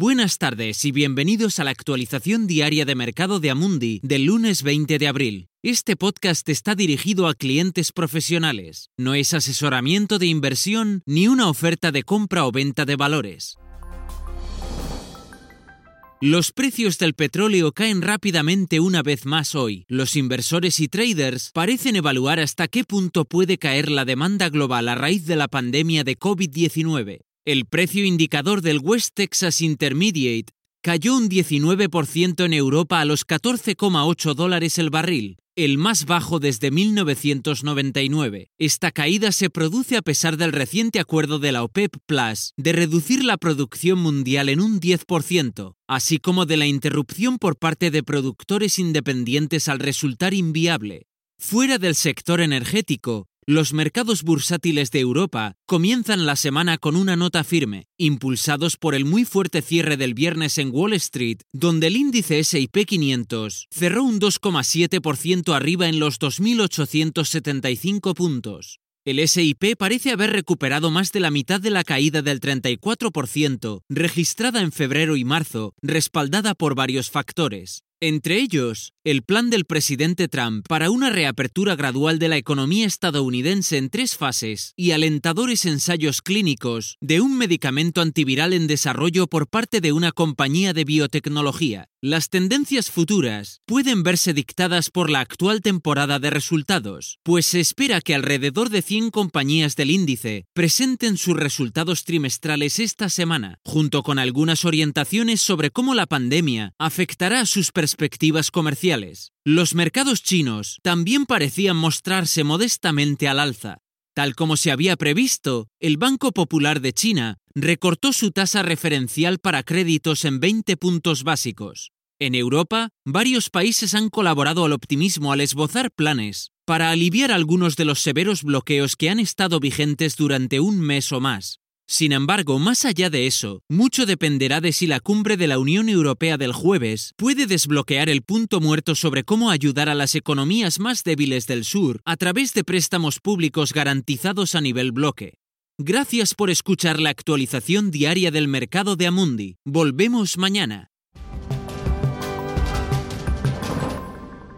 Buenas tardes y bienvenidos a la actualización diaria de mercado de Amundi del lunes 20 de abril. Este podcast está dirigido a clientes profesionales. No es asesoramiento de inversión ni una oferta de compra o venta de valores. Los precios del petróleo caen rápidamente una vez más hoy. Los inversores y traders parecen evaluar hasta qué punto puede caer la demanda global a raíz de la pandemia de COVID-19. El precio indicador del West Texas Intermediate cayó un 19% en Europa a los 14,8 dólares el barril, el más bajo desde 1999. Esta caída se produce a pesar del reciente acuerdo de la OPEP Plus de reducir la producción mundial en un 10%, así como de la interrupción por parte de productores independientes al resultar inviable. Fuera del sector energético, los mercados bursátiles de Europa comienzan la semana con una nota firme, impulsados por el muy fuerte cierre del viernes en Wall Street, donde el índice SP 500 cerró un 2,7% arriba en los 2.875 puntos. El SIP parece haber recuperado más de la mitad de la caída del 34% registrada en febrero y marzo, respaldada por varios factores. Entre ellos, el plan del presidente Trump para una reapertura gradual de la economía estadounidense en tres fases y alentadores ensayos clínicos de un medicamento antiviral en desarrollo por parte de una compañía de biotecnología. Las tendencias futuras pueden verse dictadas por la actual temporada de resultados, pues se espera que alrededor de 100 compañías del índice presenten sus resultados trimestrales esta semana, junto con algunas orientaciones sobre cómo la pandemia afectará a sus perspectivas comerciales. Los mercados chinos también parecían mostrarse modestamente al alza. Tal como se había previsto, el Banco Popular de China recortó su tasa referencial para créditos en 20 puntos básicos. En Europa, varios países han colaborado al optimismo al esbozar planes para aliviar algunos de los severos bloqueos que han estado vigentes durante un mes o más. Sin embargo, más allá de eso, mucho dependerá de si la cumbre de la Unión Europea del jueves puede desbloquear el punto muerto sobre cómo ayudar a las economías más débiles del sur a través de préstamos públicos garantizados a nivel bloque. Gracias por escuchar la actualización diaria del mercado de Amundi. Volvemos mañana.